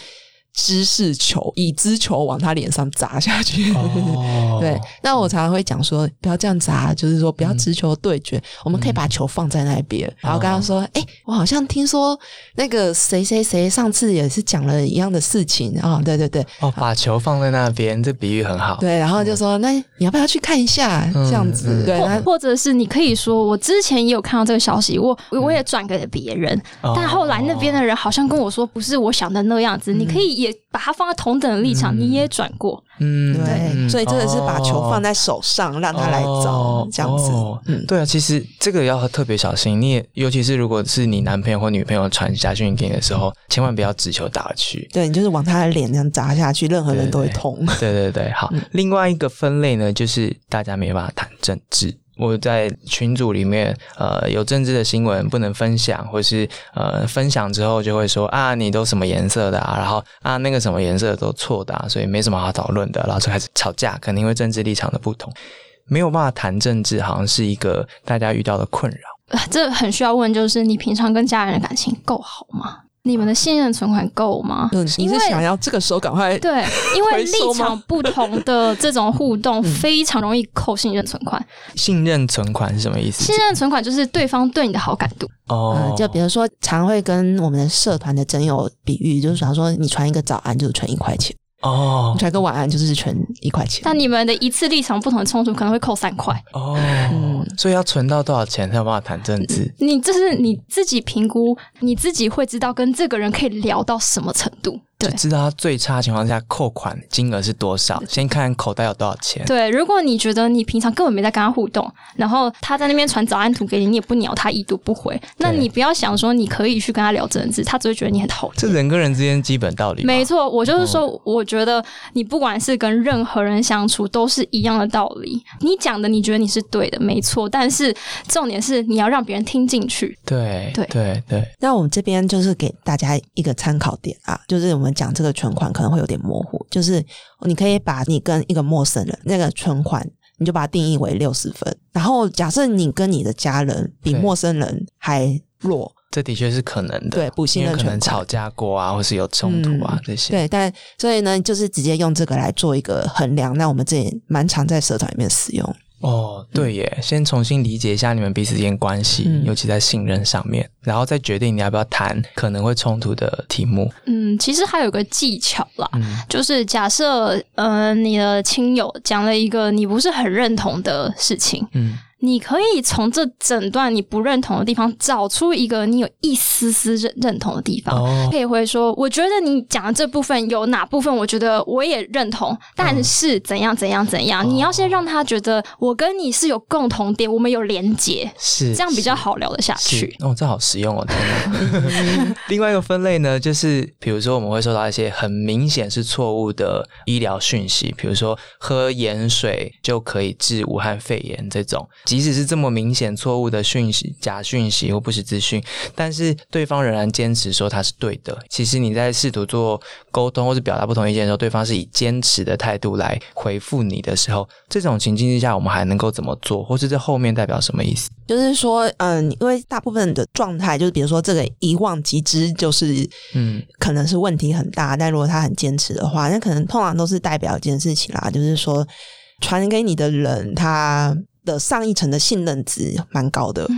Speaker 4: 知识球，以知球往他脸上砸下去。对，那我常常会讲说，不要这样砸，就是说不要直球对决。我们可以把球放在那边，然后跟他说：“哎，我好像听说那个谁谁谁上次也是讲了一样的事情啊。”对对对，
Speaker 3: 哦，把球放在那边，这比喻很好。
Speaker 4: 对，然后就说：“那你要不要去看一下？”这样子，对，
Speaker 2: 或者是你可以说：“我之前也有看到这个消息，我我也转给了别人，但后来那边的人好像跟我说，不是我想的那样子。”你可以。也把它放在同等的立场，你也转过，
Speaker 4: 嗯，对，所以真的是把球放在手上，让他来找这样子，
Speaker 3: 嗯，对啊，其实这个要特别小心，你也尤其是如果是你男朋友或女朋友传家训给你的时候，千万不要直球打去，
Speaker 4: 对你就是往他的脸这样砸下去，任何人都会痛。
Speaker 3: 对对对，好，另外一个分类呢，就是大家没办法谈政治。我在群组里面，呃，有政治的新闻不能分享，或是呃，分享之后就会说啊，你都什么颜色的啊？然后啊，那个什么颜色都错的，啊所以没什么好讨论的，然后就开始吵架，可能因为政治立场的不同，没有办法谈政治，好像是一个大家遇到的困扰。
Speaker 2: 这很需要问，就是你平常跟家人的感情够好吗？你们的信任存款够吗？
Speaker 4: 嗯，你是想要这个时候赶快
Speaker 2: 对，因为立场不同的这种互动非常容易扣信任存款。
Speaker 3: 信任存款是什么意思？
Speaker 2: 信任存款就是对方对你的好感度
Speaker 4: 哦。就比如说，常会跟我们的社团的真友比喻，就是想说，你传一个早安就是存一块钱。哦，你传个晚安就是存一块钱，
Speaker 2: 但你们的一次立场不同的冲突可能会扣三块。
Speaker 3: 哦，嗯。所以要存到多少钱才有办法谈政治？
Speaker 2: 你这是你自己评估，你自己会知道跟这个人可以聊到什么程度。
Speaker 3: 就知道他最差情况下扣款金额是多少，先看口袋有多少钱。
Speaker 2: 对，如果你觉得你平常根本没在跟他互动，然后他在那边传早安图给你，你也不鸟他，已读不回，那你不要想说你可以去跟他聊政治，他只会觉得你很讨厌。
Speaker 3: 这人跟人之间基本道理。
Speaker 2: 没错，我就是说，我觉得你不管是跟任何人相处，都是一样的道理。你讲的你觉得你是对的，没错，但是重点是你要让别人听进去。
Speaker 3: 对对对对。
Speaker 4: 那我们这边就是给大家一个参考点啊，就是我们。讲这个存款可能会有点模糊，就是你可以把你跟一个陌生人那个存款你就把它定义为六十分。然后假设你跟你的家人比陌生人还弱，
Speaker 3: 这的确是可能的，
Speaker 4: 对不信任
Speaker 3: 可能吵架过啊，或是有冲突啊、
Speaker 4: 嗯
Speaker 3: 这些。
Speaker 4: 对，但所以呢，就是直接用这个来做一个衡量。那我们这也蛮常在社团里面使用。
Speaker 3: 哦，对耶，先重新理解一下你们彼此之间关系，
Speaker 4: 嗯。
Speaker 3: 尤其在信任上面，然后再决定你要不要谈可能会冲突的题目。
Speaker 2: 嗯，其实还有个技巧啦，
Speaker 3: 嗯，
Speaker 2: 就是假设呃你的亲友讲了一个你不是很认同的事情，
Speaker 3: 嗯，
Speaker 2: 你可以从这整段你不认同的地方找出一个你有一丝丝认认同的地方。
Speaker 3: 哦，
Speaker 2: 可以回说，我觉得你讲的这部分有哪部分，我觉得我也认同，但是怎样怎样怎样，你要先让他觉得我跟你是有共同点，我们有连结，
Speaker 3: 是
Speaker 2: 这样比较好聊得下
Speaker 3: 是
Speaker 2: 去。
Speaker 3: 哦，这好实用哦！另外一个分类呢，就是比如说我们会收到一些很明显是错误的医疗讯息，比如说喝盐水就可以治武汉肺炎这种，即使是这么明显错误的讯息、假讯息或不实资讯，但是对方仍然坚持说他是对的。其实你在试图做沟通或是表达不同意见的时候，对方是以坚持的态度来回复你的时候，这种情境之下，我们还能够怎么做，或是这后面代表什么意思？
Speaker 4: 就是说，嗯，因为大部分的状态就是，比如说这个遗忘即知，就是
Speaker 3: 嗯，
Speaker 4: 可能是问题很大，但如果他很坚持的话，那可能通常都是代表一件事情啦，就是说传给你的人他的上一层的信任值蛮高的，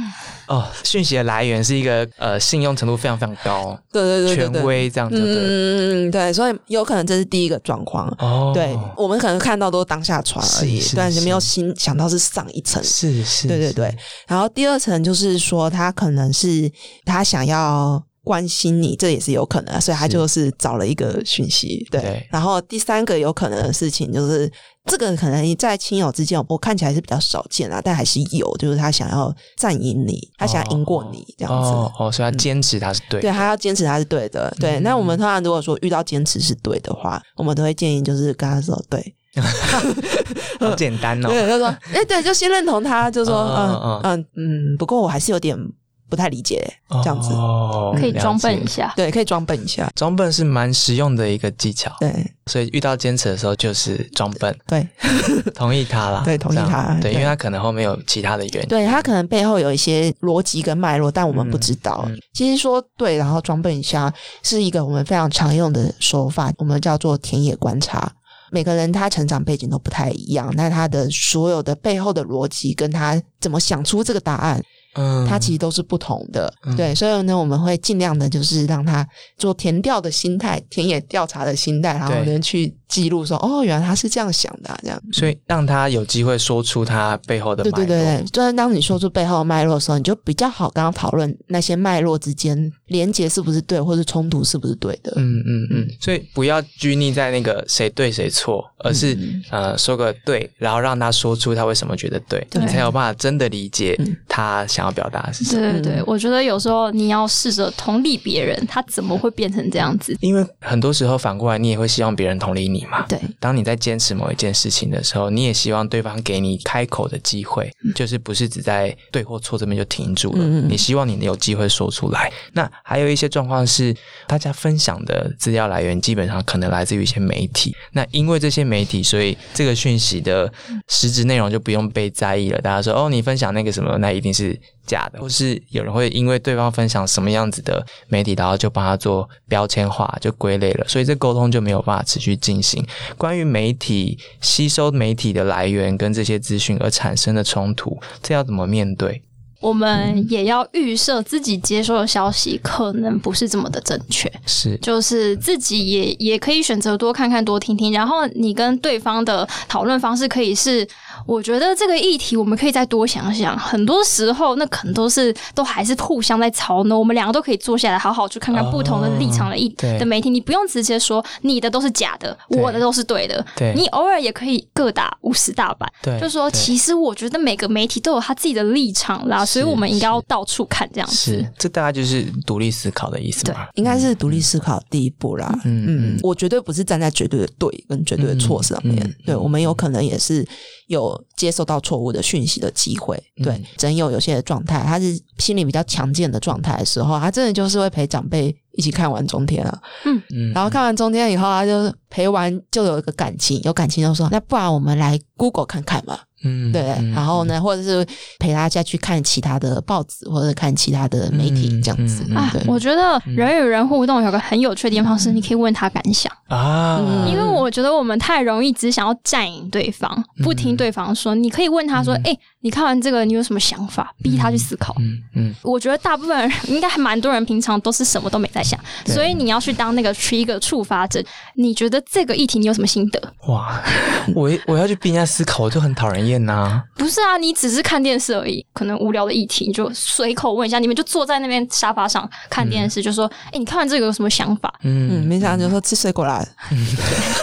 Speaker 3: 哦，讯息的来源是一个呃信用程度非常非常高，
Speaker 4: 对对对对
Speaker 3: 权，威这样子对。
Speaker 4: 嗯，对，所以有可能这是第一个状况。
Speaker 3: 哦，
Speaker 4: 对我们可能看到都是当下传而已
Speaker 3: 是，是
Speaker 4: 但是没有
Speaker 3: 是
Speaker 4: 心想到是上一层。
Speaker 3: 是是，是
Speaker 4: 对对。对，然后第二层就是说，他可能是他想要关心你，这也是有可能，所以他就是找了一个讯息。对，
Speaker 3: 对
Speaker 4: 然后第三个有可能的事情就是，这个可能在亲友之间，我看起来是比较少见啊，但还是有，就是他想要占赢你，他想要赢过你、这样子。
Speaker 3: 哦哦，所以他坚持他是对的，
Speaker 4: 对他要坚持他是对的，对。
Speaker 3: 嗯
Speaker 4: 那我们通常如果说遇到坚持是对的话，我们都会建议就是跟他说对，
Speaker 3: 好简单哦。
Speaker 4: 对，就说 哎、对，就先认同他，就说
Speaker 3: 嗯
Speaker 4: 嗯嗯嗯，不过我还是有点不太理解这样子，
Speaker 3: 哦
Speaker 2: 可以装笨一下。
Speaker 4: 对，可以装笨一下，
Speaker 3: 装笨是蛮实用的一个技巧，
Speaker 4: 对。
Speaker 3: 所以遇到坚持的时候就是装笨，
Speaker 4: 对。
Speaker 3: 同意他啦，
Speaker 4: 对同意他对。
Speaker 3: 因为他可能后面有其他的原因，
Speaker 4: 对，他可能背后有一些逻辑跟脉络，但我们不知道。
Speaker 3: 嗯嗯。
Speaker 4: 其实说对，然后装笨一下是一个我们非常常用的手法，我们叫做田野观察。每个人他成长背景都不太一样，那他的所有的背后的逻辑跟他怎么想出这个答案，
Speaker 3: 嗯。
Speaker 4: 它其实都是不同的。
Speaker 3: 嗯。
Speaker 4: 对，所以呢，我们会尽量的就是让他做填调的心态、田野调查的心态，然后
Speaker 3: 对。
Speaker 4: 呢去记录说，哦，原来他是这样想的啊、这样。
Speaker 3: 所以让他有机会说出他背后的
Speaker 4: 对
Speaker 3: 脉络
Speaker 4: 对对对，就是当你说出背后的脉络的时候，你就比较好跟他讨论那些脉络之间连接是不是对，或是冲突是不是对的。
Speaker 3: 嗯嗯嗯，所以不要拘泥在那个谁对谁错，而是、
Speaker 4: 嗯
Speaker 3: 呃说个对，然后让他说出他为什么觉得对，
Speaker 4: 对
Speaker 3: 你才有办法真的理解
Speaker 4: 嗯
Speaker 3: 他想要表达的是什么。
Speaker 2: 对对对，我觉得有时候你要试着同理别人，他怎么会变成这样子？
Speaker 3: 因为很多时候反过来，你也会希望别人同理你嘛。
Speaker 2: 对，
Speaker 3: 当你在坚持某一件事情的时候，你也希望对方给你开口的机会，就是不是只在对或错这边就停住了。
Speaker 4: 嗯嗯嗯
Speaker 3: 你希望你能有机会说出来。那还有一些状况是，大家分享的资料来源基本上可能来自于一些媒体。那因为这些媒体，所以这个讯息的实质内容就不用被在意了。大家说哦，你分享那个什么，那一定是假的，或是有人会因为对方分享什么样子的媒体，然后就帮他做标签化，就归类了，所以这沟通就没有办法持续进行。关于媒体吸收媒体的来源跟这些资讯而产生的冲突，这要怎么面对？
Speaker 2: 我们也要预设自己接收的消息可能不是这么的正确，
Speaker 3: 是
Speaker 2: 就是自己也也可以选择多看看、多听听，然后你跟对方的讨论方式可以是，我觉得这个议题我们可以再多想想。很多时候那可能都是都还是互相在吵呢，我们两个都可以坐下来好好去看看不同的立场的议、
Speaker 3: 对
Speaker 2: 的媒体，你不用直接说你的都是假的，我的都是对的，
Speaker 3: 对
Speaker 2: 你偶尔也可以各打五十大板。
Speaker 3: 对，
Speaker 2: 就说，
Speaker 3: 对
Speaker 2: 其实我觉得每个媒体都有他自己的立场啦，所以我们应该要到处看这样子
Speaker 3: 是。这大概就是独立思考的意思嘛？
Speaker 4: 应该是独立思考第一步啦。
Speaker 3: 嗯
Speaker 4: 嗯
Speaker 3: 嗯
Speaker 4: 我绝对不是站在绝对的对跟绝对的错上面。
Speaker 3: 嗯嗯
Speaker 4: 对我们有可能也是有接受到错误的讯息的机会。对
Speaker 3: 嗯，
Speaker 4: 真有有些的状态，他是心理比较强健的状态的时候，他真的就是会陪长辈一起看完中天啊。
Speaker 3: 嗯
Speaker 4: 然后看完中天以后，他就陪完就有一个感情，有感情就说，那不然我们来 Google 看看嘛。
Speaker 3: 嗯，
Speaker 4: 对，
Speaker 3: 嗯
Speaker 4: 然后呢，或者是陪大家去看其他的报纸或者看其他的媒体这样子。
Speaker 3: 嗯嗯嗯。
Speaker 2: 啊，，我觉得人与人互动有个很有趣的地方是，你可以问他感想，
Speaker 3: 啊，
Speaker 4: 嗯。
Speaker 2: 因为我觉得我们太容易只想要占领对方，不听对方说。你可以问他说：“哎、你看完这个，你有什么想法？”逼他去思考。
Speaker 3: 嗯嗯
Speaker 2: 我觉得大部分人应该还蛮多人平常都是什么都没在想，所以你要去当那个 trigger 触发者。你觉得这个议题你有什么心得？
Speaker 3: 哇，我我要去逼人家思考，我就很讨人厌呐。
Speaker 2: 不是啊，你只是看电视而已，可能无聊的议题你就随口问一下，你们就坐在那边沙发上看电视，就说：“哎、你看完这个有什么想法？”
Speaker 4: 嗯，
Speaker 3: 嗯，
Speaker 4: 没想到就说吃水果啦，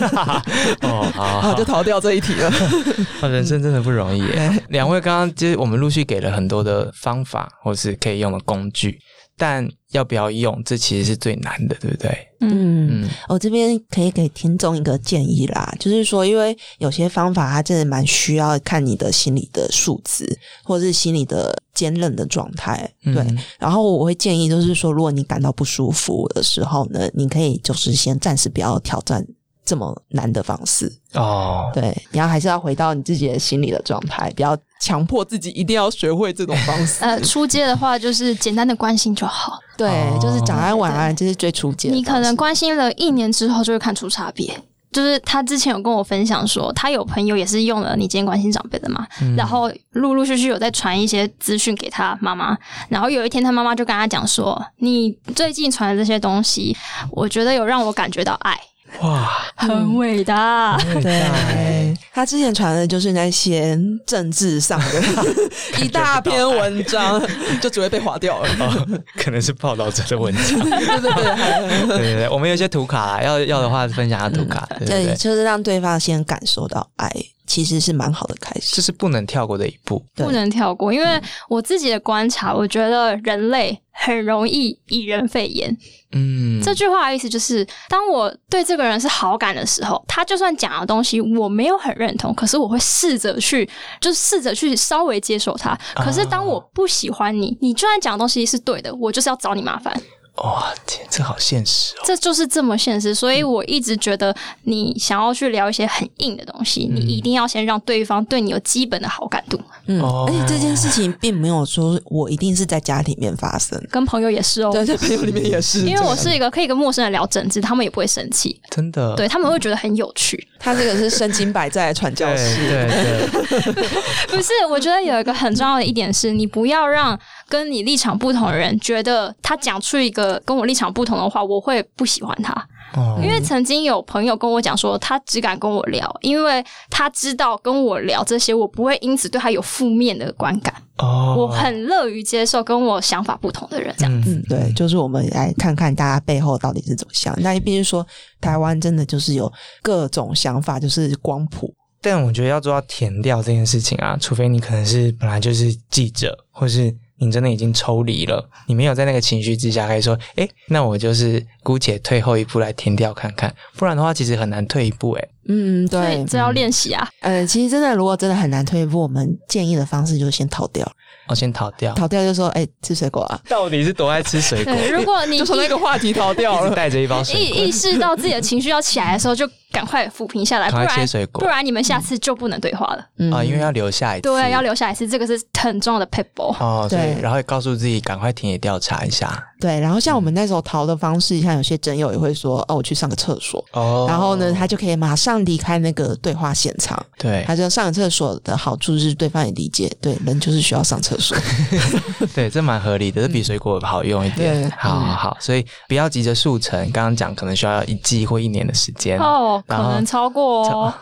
Speaker 3: 哦，好
Speaker 4: 就逃掉这一题了。
Speaker 3: 好，人生真的不容易耶。两位刚刚其实我们陆续给了很多的方法，或是可以用的工具，但要不要用，这其实是最难的，对不对？
Speaker 4: 嗯，
Speaker 3: 嗯
Speaker 4: 我这边可以给听众一个建议啦，就是说，因为有些方法它真的蛮需要看你的心理的数值，或者是心理的坚韧的状态。对，
Speaker 3: 嗯
Speaker 4: 然后我会建议，就是说，如果你感到不舒服的时候呢，你可以就是先暂时不要挑战这么难的方式。
Speaker 3: 哦，
Speaker 4: 对，你要还是要回到你自己的心理的状态，不要强迫自己一定要学会这种方式。
Speaker 2: 呃，出街的话就是简单的关心就好。
Speaker 4: 对，
Speaker 3: 哦
Speaker 4: 就是早安晚安，这是最初阶。
Speaker 2: 你可能关心了一年之后，就会看出差别。就是他之前有跟我分享说，他有朋友也是用了你今天关心长辈的嘛，然后陆陆续续有在传一些资讯给他妈妈，然后有一天他妈妈就跟他讲说，你最近传的这些东西，我觉得有让我感觉到爱，
Speaker 3: 哇，
Speaker 2: 很伟大。
Speaker 4: 对，他之前传的就是那些政治上的 一大篇文章，就只会被划掉了。
Speaker 3: 哦，可能是报道者的文章。
Speaker 4: 对 对对，
Speaker 3: 对对对，我们有一些图卡，要要的话分享下图卡，对对
Speaker 4: 对，
Speaker 3: 对，
Speaker 4: 就是让对方先感受到爱，其实是蛮好的开始。
Speaker 3: 这是不能跳过的一步。
Speaker 2: 不能跳过，因为我自己的观察，我觉得人类很容易以人废言。
Speaker 3: 嗯，
Speaker 2: 这句话的意思就是，当我对这个人是好感的时候，他就算讲的东西我没有很认同，可是我会试着去，就试着去稍微接受他。可是当我不喜欢你，你就算讲的东西是对的，我就是要找你麻烦。
Speaker 3: 哇，天，这好现实哦。
Speaker 2: 这就是这么现实，所以我一直觉得，你想要去聊一些很硬的东西，你一定要先让对方对你有基本的好感度。
Speaker 4: 嗯，
Speaker 3: 哦。
Speaker 4: 而且这件事情并没有说我一定是在家里面发生，
Speaker 2: 跟朋友也是哦，
Speaker 4: 对，在朋友里面也是。
Speaker 2: 因为我是一个可以跟陌生人聊政治，他们也不会生气，
Speaker 3: 真的，
Speaker 2: 对他们会觉得很有趣。
Speaker 4: 他这个是身经百战的传教
Speaker 3: 对
Speaker 4: 士，
Speaker 3: 对对，
Speaker 2: 不是，我觉得有一个很重要的一点是，你不要让跟你立场不同的人觉得他讲出一个跟我立场不同的话，我会不喜欢他。
Speaker 3: 哦
Speaker 2: 因为曾经有朋友跟我讲说，他只敢跟我聊，因为他知道跟我聊这些，我不会因此对他有负面的观感。
Speaker 3: 哦，
Speaker 2: 我很乐于接受跟我想法不同的人，这样。
Speaker 3: 子
Speaker 4: 嗯，对，就是我们来看看大家背后到底是怎么想。那必须说，台湾真的就是有各种想法，就是光谱。
Speaker 3: 但我觉得要做到填掉这件事情啊，除非你可能是本来就是记者，或是你真的已经抽离了，你没有在那个情绪之下可以说，诶，那我就是姑且退后一步来填掉看看，不然的话其实很难退一步、诶，
Speaker 4: 嗯，对，
Speaker 2: 这要练习啊！
Speaker 4: 呃，其实真的，如果真的很难退一步，我们建议的方式就是先逃掉，
Speaker 3: 我先逃掉。
Speaker 4: 逃掉就说，哎、吃水果啊，
Speaker 3: 到底是多爱吃水果？
Speaker 2: 如果你
Speaker 4: 就从那个话题逃掉了。
Speaker 3: 带着一包水
Speaker 2: 意，意识到自己的情绪要起来的时候，就赶快抚平下来，不
Speaker 3: 赶快切
Speaker 2: 然
Speaker 3: 水果
Speaker 2: 不然你们下次就不能对话了。
Speaker 4: 嗯
Speaker 3: 啊，因为要留下一次，
Speaker 2: 对，要留下一次，这个是很重要的 paper。
Speaker 3: 哦，对，然后告诉自己赶快田野调查一下。
Speaker 4: 对，然后像我们那时候逃的方式，像有些真友也会说，哦，我去上个厕所，
Speaker 3: 哦
Speaker 4: 然后呢，他就可以马上离开那个对话现场。
Speaker 3: 对
Speaker 4: 他就上厕所的好处是对方也理解，对人就是需要上厕所。
Speaker 3: 对，这蛮合理的，这比水果好用一点。
Speaker 4: 嗯
Speaker 3: 好好好，所以不要急着速成。刚刚讲可能需要一季或一年的时间。
Speaker 2: 哦，可能超过哦。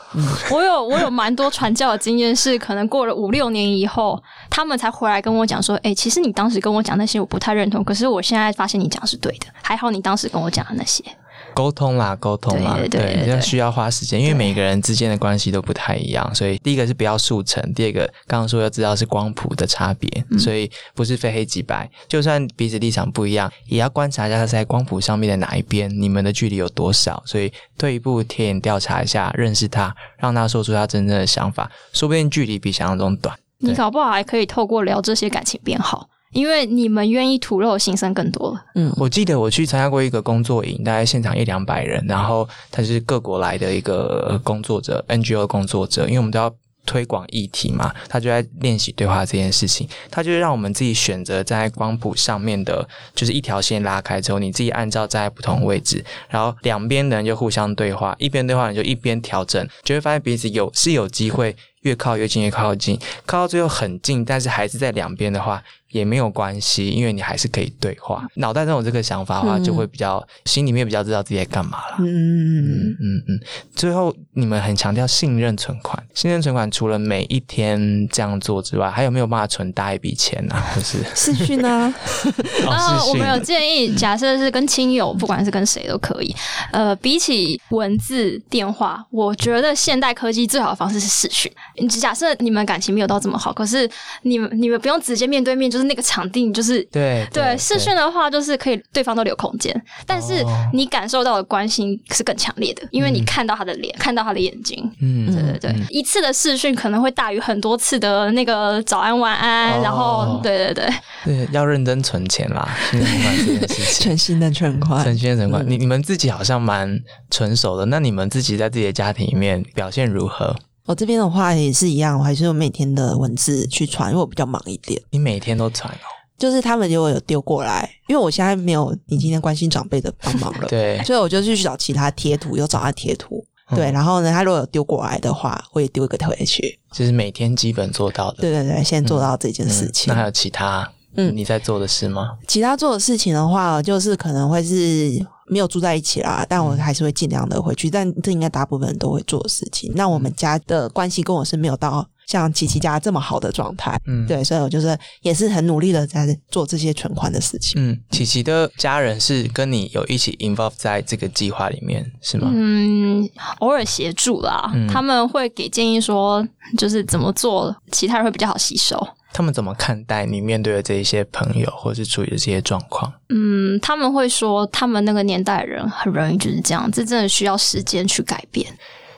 Speaker 2: 我有我有蛮多传教的经验，是可能过了五六年以后，他们才回来跟我讲说：“哎、其实你当时跟我讲那些我不太认同，可是我现在发现你讲是对的，还好你当时跟我讲的那些。
Speaker 3: 沟通啦，沟通啦，
Speaker 2: 对对对对
Speaker 3: 这需要花时间，因为每个人之间的关系都不太一样，所以第一个是不要速成，第二个刚刚说要知道是光谱的差别，
Speaker 2: 嗯。
Speaker 3: 所以不是非黑即白，就算彼此立场不一样，也要观察一下他在光谱上面的哪一边，你们的距离有多少，所以退一步田野调查一下，认识他，让他说出他真正的想法，说不定距离比想象中短。
Speaker 2: 你搞不好还可以透过聊这些感情变好，因为你们愿意吐露心声更多了。
Speaker 4: 嗯，
Speaker 3: 我记得我去参加过一个工作营，大概现场一两百人，然后他是各国来的一个工作者，NGO 工作者，因为我们都要推广议题嘛，他就在练习对话这件事情，他就让我们自己选择在光谱上面的，就是一条线拉开之后，你自己按照站在不同位置，然后两边的人就互相对话，一边对话你就一边调整，就会发现彼此有是有机会越靠越近，越靠近，靠到最后很近，但是还是在两边的话。也没有关系，因为你还是可以对话。脑袋中有这个想法的话，就会比较心里面比较知道自己在干嘛了。嗯嗯嗯嗯。最后，你们很强调信任存款。信任存款除了每一天这样做之外，还有没有办法存大一笔钱呢？或是
Speaker 4: 视讯呢？
Speaker 2: 啊，我们有建议，假设是跟亲友，不管是跟谁都可以。呃，比起文字电话，我觉得现代科技最好的方式是视讯。假设你们感情没有到这么好，可是你们你们不用直接面对面，就是。那个场地就是
Speaker 3: 对
Speaker 2: 对视讯的话，就是可以对方都留空间，但是你感受到的关心是更强烈的，因为你看到他的脸，看到他的眼睛。嗯，对对对，一次的视讯可能会大于很多次的那个早安晚安，然后对对对，
Speaker 3: 对 要认真存钱啦，存钱这件事情，
Speaker 4: 存心的存款，
Speaker 3: 存心的存款。你你们自己好像蛮成熟的，那你们自己在自己的家庭里面表现如何？
Speaker 4: 我这边的话也是一样，我还是用每天的文字去传，因为我比较忙一点。
Speaker 3: 你每天都传哦？
Speaker 4: 就是他们如果有丢过来，因为我现在没有你今天关心长辈的帮忙了，
Speaker 3: 对，
Speaker 4: 所以我就去找其他贴图，又找他贴图，对，然后呢，他如果有丢过来的话，我也丢一个回去，
Speaker 3: 就是每天基本做到的。
Speaker 4: 对对对，现在做到这件事情。
Speaker 3: 那还有其他嗯你在做的事吗？
Speaker 4: 其他做的事情的话，就是可能会是。没有住在一起啦，但我还是会尽量的回去。但这应该大部分人都会做的事情。那我们家的关系跟我是没有到像琪琪家这么好的状态，嗯，对，所以我就是也是很努力的在做这些存款的事情。
Speaker 3: 嗯，琪琪的家人是跟你有一起 involve 在这个计划里面是吗？
Speaker 2: 嗯，偶尔协助啦，他们会给建议说，就是怎么做，其他人会比较好吸收。
Speaker 3: 他们怎么看待你面对的这一些朋友，或是处理的这些状况？
Speaker 2: 嗯，他们会说，他们那个年代人很容易就是这样，这真的需要时间去改变。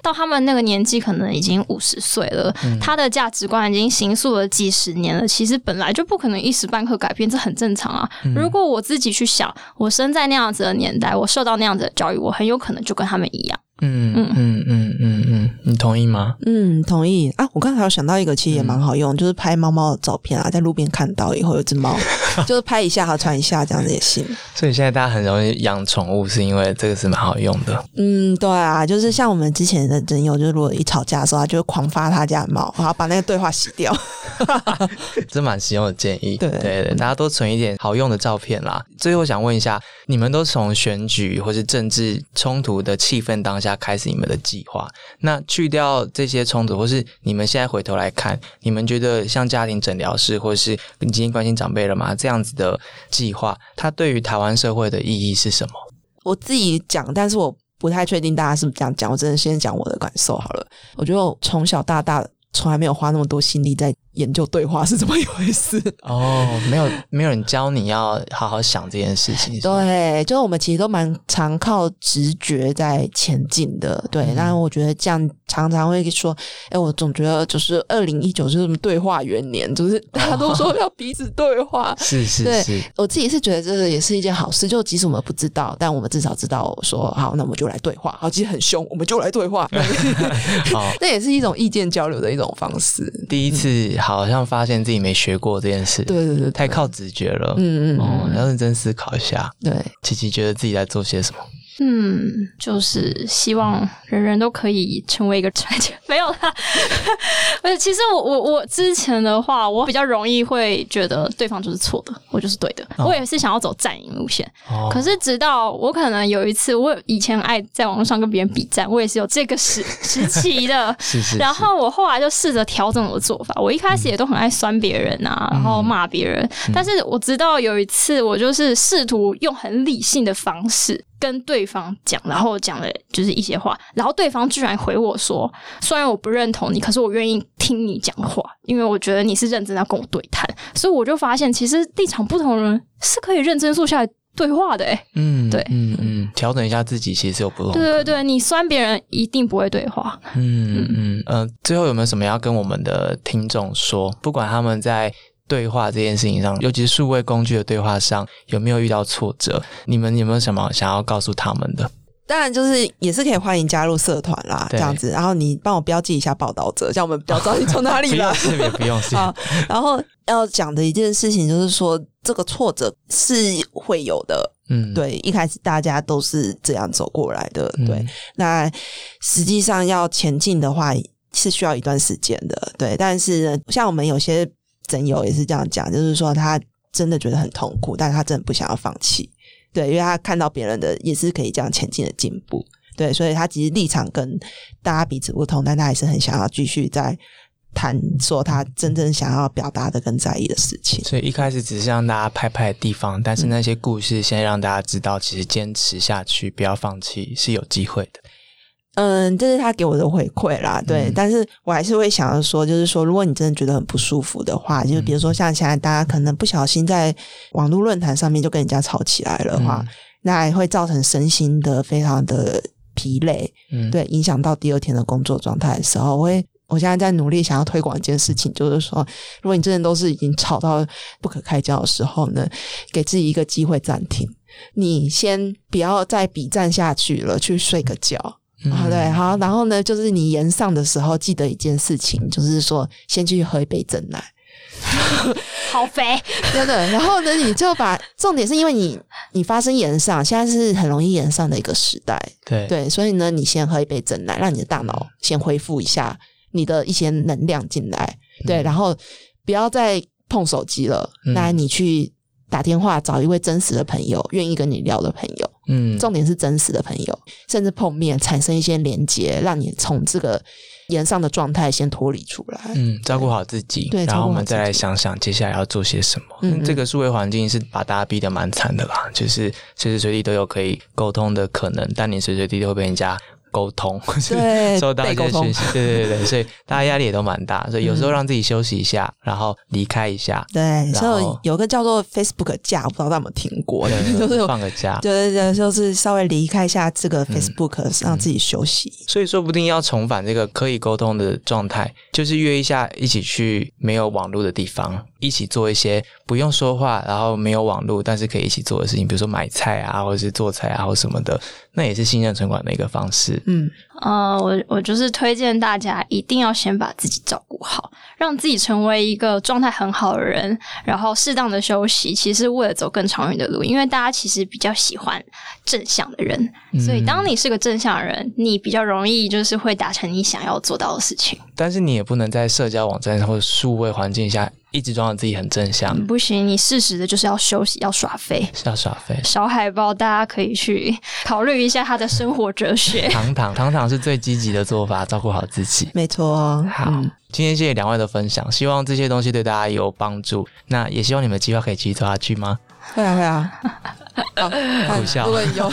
Speaker 2: 到他们那个年纪，可能已经五十岁了，他的价值观已经形塑了几十年了。其实本来就不可能一时半刻改变，这很正常啊。如果我自己去想，我生在那样子的年代，我受到那样子的教育，我很有可能就跟他们一样。嗯嗯
Speaker 3: 嗯嗯嗯嗯，你同意吗？
Speaker 4: 嗯，同意啊。我刚才有想到一个，其实也蛮好用，就是拍猫猫的照片啊，在路边看到以后有只猫，就是拍一下和传一下，这样子也行。
Speaker 3: 所以现在大家很容易养宠物，是因为这个是蛮好用的。
Speaker 4: 嗯，对啊，就是像我们之前的真友，就是如果一吵架的时候，他就会狂发他家的猫，然后把那个对话洗掉。
Speaker 3: 这蛮实用的建议。
Speaker 4: 对
Speaker 3: 对对，大家多存一点好用的照片啦。最后想问一下，你们都从选举或是政治冲突的气氛当下开始你们的计划，那去掉这些冲突，或是你们现在回头来看，你们觉得像家庭诊疗室，或是你今天关心长辈了吗？这样子的计划，它对于台湾社会的意义是什么？
Speaker 4: 我自己讲，但是我不太确定大家是不是这样讲。我真的先讲我的感受好了。我觉得我从小到大从来没有花那么多心力在。研究对话是怎么一回事？
Speaker 3: 哦，没有，没有人教你要好好想这件事情。
Speaker 4: 对，就是我们其实都蛮常靠直觉在前进的。对，但我觉得这样常常会说，哎，我总觉得就是二零一九就是什么对话元年，就是 大家都说要彼此对话。
Speaker 3: 是是是，
Speaker 4: 我自己是觉得这个也是一件好事。就即使我们不知道，但我们至少知道说好，那我们就来对话。好，其实很凶，我们就来对话。好，那也是一种意见交流的一种方式。
Speaker 3: 第一次。好像发现自己没学过这件事，
Speaker 4: 对对对，
Speaker 3: 太靠直觉了。嗯嗯，哦，要认真思考一下。
Speaker 4: 对，
Speaker 3: 琪琪觉得自己在做些什么？
Speaker 2: 嗯，就是希望人人都可以成为一个传奇。没有啦，而且其实我我我之前的话，我比较容易会觉得对方就是错的，我就是对的。我也是想要走战赢路线。可是直到我可能有一次，我以前爱在网络上跟别人比战，我也是有这个时时期的。
Speaker 3: 是是。
Speaker 2: 然后我后来就试着调整我的做法。我一开始也都很爱酸别人啊，然后骂别人。但是我直到有一次，我就是试图用很理性的方式。跟对方讲，然后讲了就是一些话，然后对方居然回我说：“虽然我不认同你，可是我愿意听你讲话，因为我觉得你是认真要跟我对谈。”所以我就发现，其实立场不同的人是可以认真坐下来对话的。哎，嗯，对，
Speaker 3: 嗯嗯，调整一下自己，其实有不同。
Speaker 2: 对对对，你酸别人一定不会对话。
Speaker 3: 嗯嗯嗯，最后有没有什么要跟我们的听众说？不管他们在。对话这件事情上，尤其是数位工具的对话上，有没有遇到挫折？你们有没有什么想要告诉他们的？
Speaker 4: 当然就是也是可以欢迎加入社团啦，这样子。然后你帮我标记一下报道者，这样我们比较知道你从哪里来
Speaker 3: 不用。不用
Speaker 4: 然后要讲的一件事情就是说，这个挫折是会有的。
Speaker 3: 嗯，
Speaker 4: 对，一开始大家都是这样走过来的。
Speaker 3: 嗯
Speaker 4: 对，那实际上要前进的话是需要一段时间的。对，但是，像我们有些诊友也是这样讲，就是说他真的觉得很痛苦，但是他真的不想要放弃。对，因为他看到别人的也是可以这样前进的进步。对，所以他其实立场跟大家彼此不同，但他还是很想要继续在谈说他真正想要表达的跟在意的事情。
Speaker 3: 所以一开始只是让大家拍拍地方，但是那些故事先让大家知道，其实坚持下去，不要放弃是有机会的。
Speaker 4: 嗯，这是他给我的回馈啦，对，
Speaker 3: 嗯。
Speaker 4: 但是我还是会想要说，就是说，如果你真的觉得很不舒服的话，就是比如说像现在大家可能不小心在网络论坛上面就跟人家吵起来了的话，
Speaker 3: 嗯
Speaker 4: 那会造成身心的非常的疲累，
Speaker 3: 嗯，
Speaker 4: 对，影响到第二天的工作状态的时候，我会。我现在在努力想要推广一件事情，就是说，如果你真的都是已经吵到不可开交的时候呢，给自己一个机会暂停，你先不要再比战下去了，去睡个觉，
Speaker 3: 嗯。
Speaker 4: 好，对，好，然后呢，就是你延上的时候，记得一件事情，就是说，先去喝一杯真奶，
Speaker 2: 好肥，
Speaker 4: 真的。然后呢，你就把重点是因为你你发生延上，现在是很容易延上的一个时代，
Speaker 3: 对。
Speaker 4: 对，所以呢，你先喝一杯真奶，让你的大脑先恢复一下你的一些能量进来，对，然后不要再碰手机了，
Speaker 3: 嗯。
Speaker 4: 那你去打电话找一位真实的朋友，愿意跟你聊的朋友。
Speaker 3: 嗯，
Speaker 4: 重点是真实的朋友，甚至碰面产生一些连接，让你从这个延上的状态先脱离出来。
Speaker 3: 嗯，照顾好自己，
Speaker 4: 对
Speaker 3: 然后我们再来想想接下来要做些什么。
Speaker 4: 嗯嗯
Speaker 3: 这个数位环境是把大家逼得蛮惨的啦，就是随时随地都有可以沟通的可能，但你随时随地都会被人家沟通，
Speaker 4: 对
Speaker 3: 收到一些讯息，对对对对，所以 大家压力也都蛮大，所以有时候
Speaker 4: 嗯
Speaker 3: 让自己休息一下，然后离开一下，
Speaker 4: 对，所以
Speaker 3: 后
Speaker 4: 有个叫做 Facebook 假，我不知道大家有没有听过，
Speaker 3: 对
Speaker 4: 就是
Speaker 3: 放个假。
Speaker 4: 对对对，就是稍微离开一下这个
Speaker 3: 嗯
Speaker 4: Facebook，、让自己休息。
Speaker 3: 所以说不定要重返这个可以沟通的状态，就是约一下一起去没有网络的地方，一起做一些不用说话，然后没有网络，但是可以一起做的事情，比如说买菜啊，或者是做菜啊，或什么的，那也是信任存款的一个方式。
Speaker 4: 嗯，
Speaker 2: 呃，我我就是推荐大家一定要先把自己照顾好，让自己成为一个状态很好的人，然后适当的休息，其实为了走更长远的路。因为大家其实比较喜欢正向的人，所以当你是个正向的人，你比较容易就是会达成你想要做到的事情。
Speaker 3: 但是你也不能在社交网站或者数位环境下一直装的自己很正向，
Speaker 2: 不行，你适时的就是要休息，要耍废。
Speaker 3: 是要耍废。
Speaker 2: 小海豹，大家可以去考虑一下他的生活哲学。
Speaker 3: 糖糖糖糖是最积极的做法，照顾好自己。
Speaker 4: 没错哦。
Speaker 3: 好，
Speaker 4: 嗯
Speaker 3: 今天谢谢两位的分享，希望这些东西对大家有帮助。那也希望你们计划可以继续做下去吗？
Speaker 4: 会啊会啊。好，
Speaker 3: 笑
Speaker 4: 有，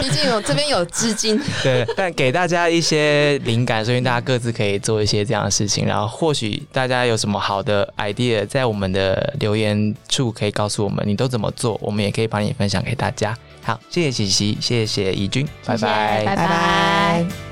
Speaker 4: 毕竟有这边有资金，
Speaker 3: 对，但给大家一些灵感，所以大家各自可以做一些这样的事情。然后或许大家有什么好的 idea，在我们的留言处可以告诉我们，你都怎么做，我们也可以帮你分享给大家。好，谢谢琪琪，谢谢怡君，拜拜
Speaker 2: 拜
Speaker 4: 拜。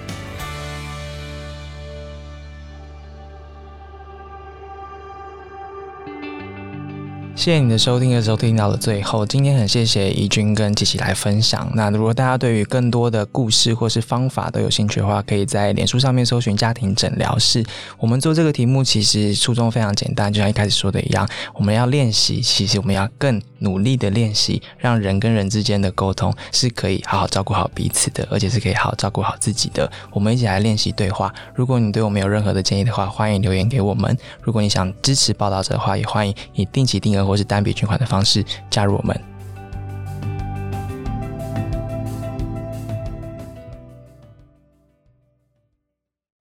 Speaker 3: 谢谢你的收听的收听到了最后，今天很谢谢怡君跟琪琪来分享。那如果大家对于更多的故事或是方法都有兴趣的话，可以在脸书上面搜寻家庭诊疗室。我们做这个题目其实初衷非常简单，就像一开始说的一样，我们要练习，其实我们要更努力的练习，让人跟人之间的沟通是可以好好照顾好彼此的，而且是可以好好照顾好自己的。我们一起来练习对话。如果你对我们有任何的建议的话，欢迎留言给我们。如果你想支持报道者的话，也欢迎你定期定额或是单笔捐款的方式加入我们。